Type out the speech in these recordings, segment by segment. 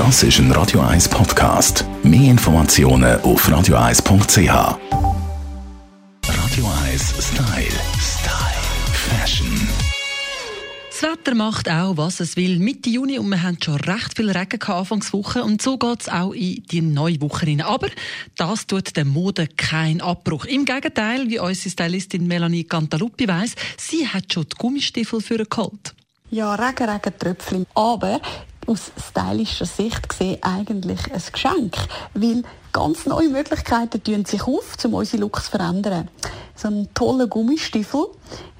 Das ist ein Radio 1 Podcast. Mehr Informationen auf radio1.ch. Radio 1 Style. Style. Fashion. Das Wetter macht auch, was es will. Mitte Juni und wir haben schon recht viel Regen gehabt Anfangswoche und so geht es auch in die neue Woche rein. Aber das tut der Mode keinen Abbruch. Im Gegenteil, wie unsere Stylistin Melanie Cantaluppi weiss, sie hat schon die Gummistiefel für geholt. Ja, Regen, Regen, Tröpfchen. Aber aus stylischer Sicht gesehen eigentlich ein Geschenk, weil ganz neue Möglichkeiten tun sich auf, um unsere Looks zu verändern. So ein toller Gummistiefel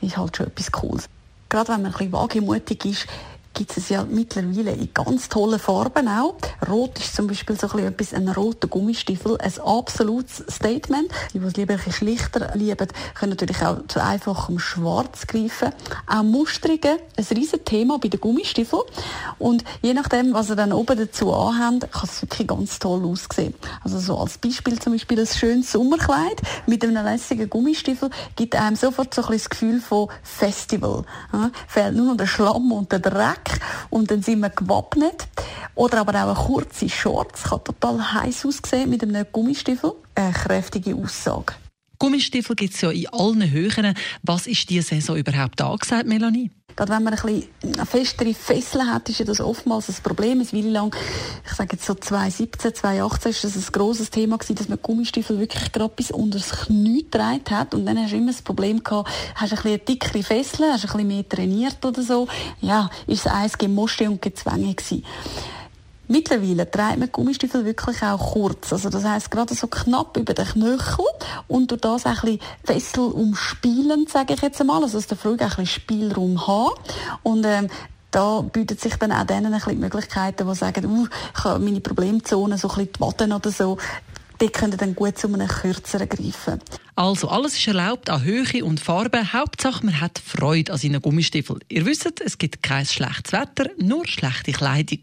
ist halt schon etwas Cooles. Gerade wenn man ein bisschen wagemutig ist, gibt es ja mittlerweile in ganz tollen Farben auch. Rot ist zum Beispiel so ein, etwas, ein roter Gummistiefel, ein absolutes Statement. Die, die es lieber ein bisschen schlichter lieben, können natürlich auch zu einfachem Schwarz greifen. Auch Musterungen, ein riesen Thema bei den Gummistiefeln. Und je nachdem, was ihr dann oben dazu anhabt, kann es wirklich ganz toll aussehen. Also so als Beispiel zum Beispiel ein schönes Sommerkleid mit einem lässigen Gummistiefel gibt einem sofort so ein bisschen das Gefühl von Festival. Ja, fehlt nur noch der Schlamm und der Dreck Jack und dann sind wir gewappnet. Oder aber auch eine kurze Shorts, kann total heiß aussehen mit einem Gummistiefel. Eine kräftige Aussage. Gummistiefel gibt es ja in allen Höhen. Was ist diese Saison überhaupt angesagt, Melanie? Gerade wenn man ein bisschen festere Fesseln hat, ist ja das oftmals ein Problem. Eine Weile lang, ich sage jetzt so 2017, 2018, ist das ein grosses Thema gewesen, dass man Gummistiefel wirklich gerade bis unter das Knie getragen hat. Und dann hast du immer das Problem gehabt, hast ein bisschen dickere Fessel, hast ein bisschen mehr trainiert oder so. Ja, ist es eins Gemosche und Gezwänge gewesen. Mittlerweile trägt man Gummistiefel wirklich auch kurz. Also das heißt gerade so knapp über den Knöchel und durch das ein bisschen Fessel umspielen, sage ich jetzt einmal. Also dass der Flug ein bisschen Spielraum hat. Und ähm, da bietet sich dann auch denen ein bisschen die Möglichkeiten, die sagen, uh, ich habe meine Problemzone, so ein bisschen die Waden oder so, die können dann gut zu einem kürzeren greifen. Also, alles ist erlaubt an Höhe und Farbe. Hauptsache, man hat Freude an seinen Gummistiefeln. Ihr wisst, es gibt kein schlechtes Wetter, nur schlechte Kleidung.